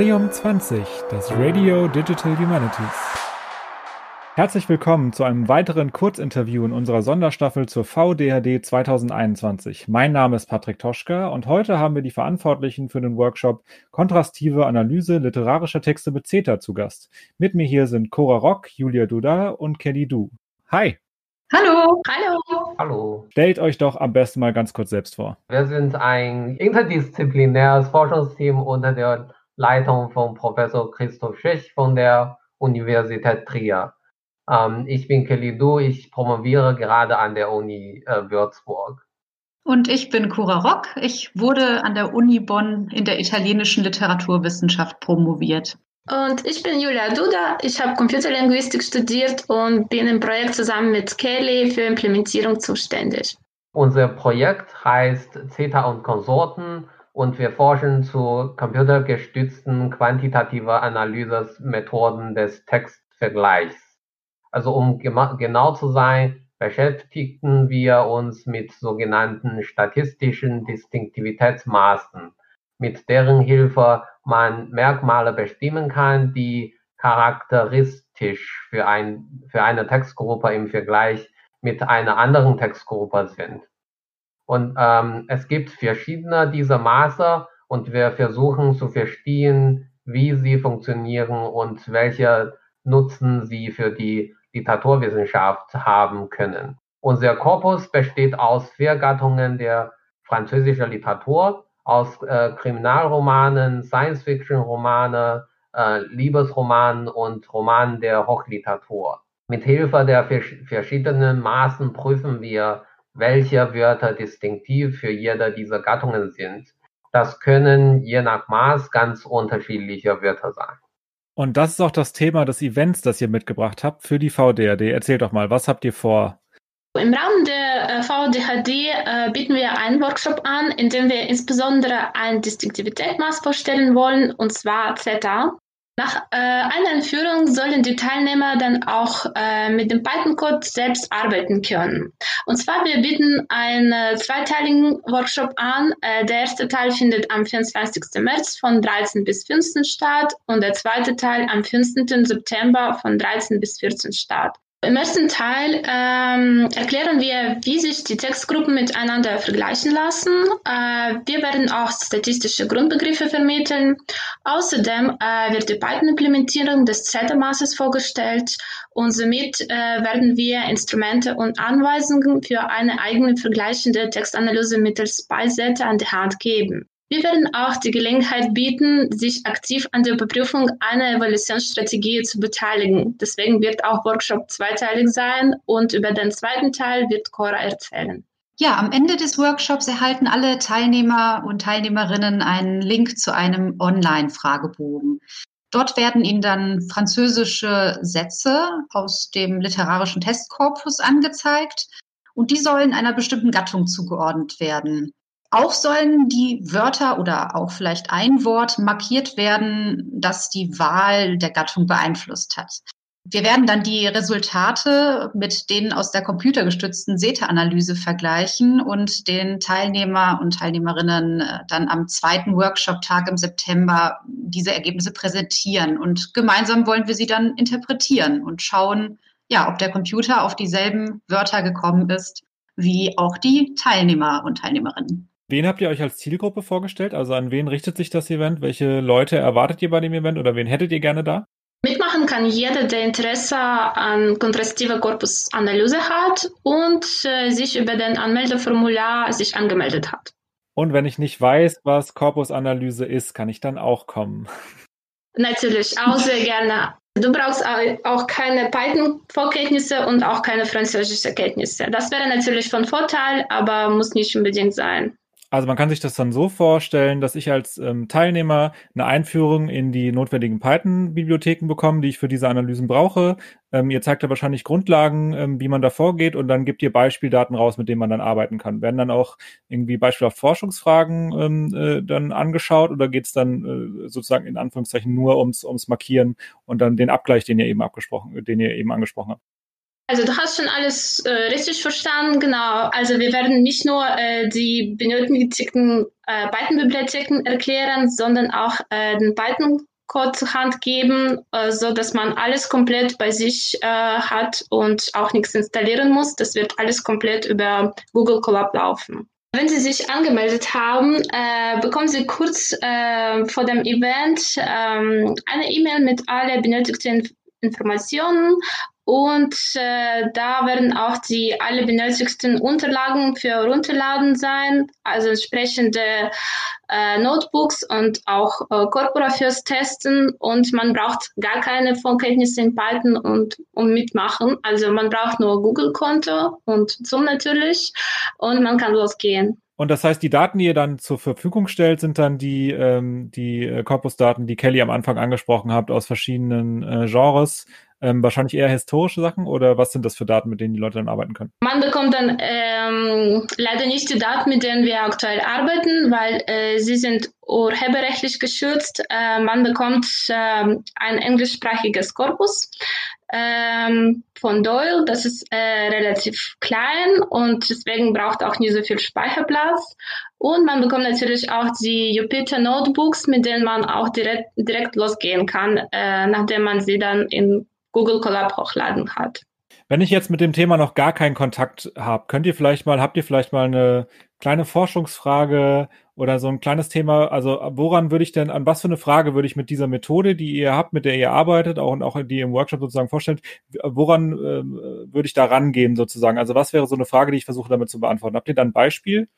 Radium 20, das Radio Digital Humanities. Herzlich willkommen zu einem weiteren Kurzinterview in unserer Sonderstaffel zur VDHD 2021. Mein Name ist Patrick Toschka und heute haben wir die Verantwortlichen für den Workshop Kontrastive Analyse literarischer Texte mit CETA zu Gast. Mit mir hier sind Cora Rock, Julia Duda und Kelly Du. Hi! Hallo. Hallo. Hallo. Stellt euch doch am besten mal ganz kurz selbst vor. Wir sind ein interdisziplinäres Forschungsteam unter der Leitung von Professor Christoph Schich von der Universität Trier. Ähm, ich bin Kelly Du, ich promoviere gerade an der Uni äh, Würzburg. Und ich bin Cora Rock. Ich wurde an der Uni Bonn in der italienischen Literaturwissenschaft promoviert. Und ich bin Julia Duda. Ich habe Computerlinguistik studiert und bin im Projekt zusammen mit Kelly für Implementierung zuständig. Unser Projekt heißt CETA und Konsorten und wir forschen zu computergestützten quantitativer Analyse-Methoden des Textvergleichs. Also um genau zu sein, beschäftigten wir uns mit sogenannten statistischen Distinktivitätsmaßen, mit deren Hilfe man Merkmale bestimmen kann, die charakteristisch für, ein, für eine Textgruppe im Vergleich mit einer anderen Textgruppe sind. Und ähm, es gibt verschiedene dieser Maße und wir versuchen zu verstehen, wie sie funktionieren und welche Nutzen sie für die Literaturwissenschaft haben können. Unser Korpus besteht aus vier Gattungen der französischen Literatur, aus äh, Kriminalromanen, Science-Fiction-Romane, äh, Liebesromanen und Romanen der Hochliteratur. Mit Hilfe der verschiedenen Maßen prüfen wir, welche Wörter distinktiv für jede dieser Gattungen sind. Das können je nach Maß ganz unterschiedliche Wörter sein. Und das ist auch das Thema des Events, das ihr mitgebracht habt für die VDRD. Erzählt doch mal, was habt ihr vor? Im Rahmen der äh, VDHD äh, bieten wir einen Workshop an, in dem wir insbesondere ein Distinktivitätsmaß vorstellen wollen, und zwar Zeta. Nach äh, einer Einführung sollen die Teilnehmer dann auch äh, mit dem Python-Code selbst arbeiten können. Und zwar, wir bieten einen äh, zweiteiligen Workshop an. Äh, der erste Teil findet am 24. März von 13 bis 15 statt und der zweite Teil am 15. September von 13 bis 14 statt. Im ersten Teil ähm, erklären wir, wie sich die Textgruppen miteinander vergleichen lassen. Äh, wir werden auch statistische Grundbegriffe vermitteln. Außerdem äh, wird die Python-Implementierung des Z-Maßes vorgestellt und somit äh, werden wir Instrumente und Anweisungen für eine eigene vergleichende Textanalyse mittels PyZ an die Hand geben. Wir werden auch die Gelegenheit bieten, sich aktiv an der Überprüfung einer Evaluationsstrategie zu beteiligen. Deswegen wird auch Workshop zweiteilig sein und über den zweiten Teil wird Cora erzählen. Ja, am Ende des Workshops erhalten alle Teilnehmer und Teilnehmerinnen einen Link zu einem Online-Fragebogen. Dort werden Ihnen dann französische Sätze aus dem literarischen Testkorpus angezeigt und die sollen einer bestimmten Gattung zugeordnet werden. Auch sollen die Wörter oder auch vielleicht ein Wort markiert werden, das die Wahl der Gattung beeinflusst hat. Wir werden dann die Resultate mit denen aus der computergestützten SETA-Analyse vergleichen und den Teilnehmer und Teilnehmerinnen äh, dann am zweiten Workshop-Tag im September diese Ergebnisse präsentieren. Und gemeinsam wollen wir sie dann interpretieren und schauen, ja, ob der Computer auf dieselben Wörter gekommen ist wie auch die Teilnehmer und Teilnehmerinnen. Wen habt ihr euch als Zielgruppe vorgestellt? Also an wen richtet sich das Event? Welche Leute erwartet ihr bei dem Event oder wen hättet ihr gerne da? Mitmachen kann jeder, der Interesse an kontrastiver Korpusanalyse hat und äh, sich über den Anmeldeformular sich angemeldet hat. Und wenn ich nicht weiß, was Korpusanalyse ist, kann ich dann auch kommen. Natürlich, auch sehr gerne. Du brauchst auch keine Python-Vorkenntnisse und auch keine französische Kenntnisse. Das wäre natürlich von Vorteil, aber muss nicht unbedingt sein. Also man kann sich das dann so vorstellen, dass ich als ähm, Teilnehmer eine Einführung in die notwendigen Python-Bibliotheken bekomme, die ich für diese Analysen brauche. Ähm, ihr zeigt ja wahrscheinlich Grundlagen, ähm, wie man da vorgeht und dann gibt ihr Beispieldaten raus, mit denen man dann arbeiten kann. Werden dann auch irgendwie Beispiele auf Forschungsfragen ähm, äh, dann angeschaut oder geht es dann äh, sozusagen in Anführungszeichen nur ums, ums Markieren und dann den Abgleich, den ihr eben abgesprochen, den ihr eben angesprochen habt? Also du hast schon alles äh, richtig verstanden, genau. Also wir werden nicht nur äh, die benötigten äh, Python-Bibliotheken erklären, sondern auch äh, den Python Code zur Hand geben, äh, so dass man alles komplett bei sich äh, hat und auch nichts installieren muss. Das wird alles komplett über Google Colab laufen. Wenn Sie sich angemeldet haben, äh, bekommen Sie kurz äh, vor dem Event ähm, eine E-Mail mit alle benötigten Informationen und äh, da werden auch die alle benötigten Unterlagen für Runterladen sein, also entsprechende äh, Notebooks und auch äh, Corpora fürs Testen. Und man braucht gar keine Vorkenntnisse in Python und um mitmachen. Also man braucht nur Google-Konto und Zoom natürlich und man kann losgehen. Und das heißt, die Daten, die ihr dann zur Verfügung stellt, sind dann die, ähm, die äh, Corpus-Daten, die Kelly am Anfang angesprochen habt, aus verschiedenen äh, Genres. Ähm, wahrscheinlich eher historische Sachen oder was sind das für Daten, mit denen die Leute dann arbeiten können? Man bekommt dann ähm, leider nicht die Daten, mit denen wir aktuell arbeiten, weil äh, sie sind urheberrechtlich geschützt. Äh, man bekommt äh, ein englischsprachiges Korpus ähm, von Doyle. Das ist äh, relativ klein und deswegen braucht auch nicht so viel Speicherplatz. Und man bekommt natürlich auch die Jupyter Notebooks, mit denen man auch direkt, direkt losgehen kann, äh, nachdem man sie dann in Google Colab hochladen hat. Wenn ich jetzt mit dem Thema noch gar keinen Kontakt habe, könnt ihr vielleicht mal, habt ihr vielleicht mal eine kleine Forschungsfrage oder so ein kleines Thema, also woran würde ich denn, an was für eine Frage würde ich mit dieser Methode, die ihr habt, mit der ihr arbeitet, auch und auch die ihr im Workshop sozusagen vorstellt, woran äh, würde ich da rangehen sozusagen? Also was wäre so eine Frage, die ich versuche damit zu beantworten? Habt ihr da ein Beispiel?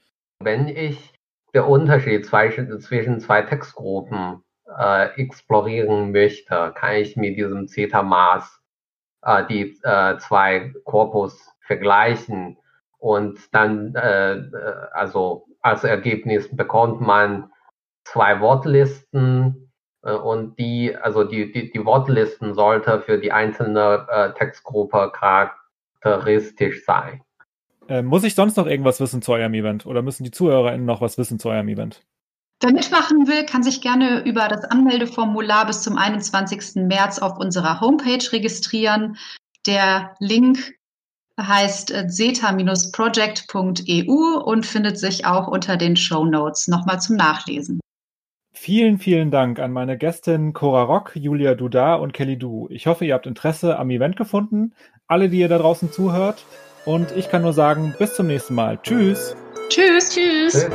Wenn ich der Unterschied zwischen, zwischen zwei Textgruppen äh, explorieren möchte, kann ich mit diesem Zeta-Maß äh, die äh, zwei Korpus vergleichen und dann äh, äh, also als Ergebnis bekommt man zwei Wortlisten äh, und die also die, die die Wortlisten sollte für die einzelne Textgruppe charakteristisch sein. Muss ich sonst noch irgendwas wissen zu eurem Event oder müssen die ZuhörerInnen noch was wissen zu eurem Event? Wer mitmachen will, kann sich gerne über das Anmeldeformular bis zum 21. März auf unserer Homepage registrieren. Der Link heißt zeta-project.eu und findet sich auch unter den Show Notes nochmal zum Nachlesen. Vielen, vielen Dank an meine Gästin Cora Rock, Julia Duda und Kelly Du. Ich hoffe, ihr habt Interesse am Event gefunden. Alle, die ihr da draußen zuhört. Und ich kann nur sagen, bis zum nächsten Mal. Tschüss. Tschüss. Tschüss. Tschüss.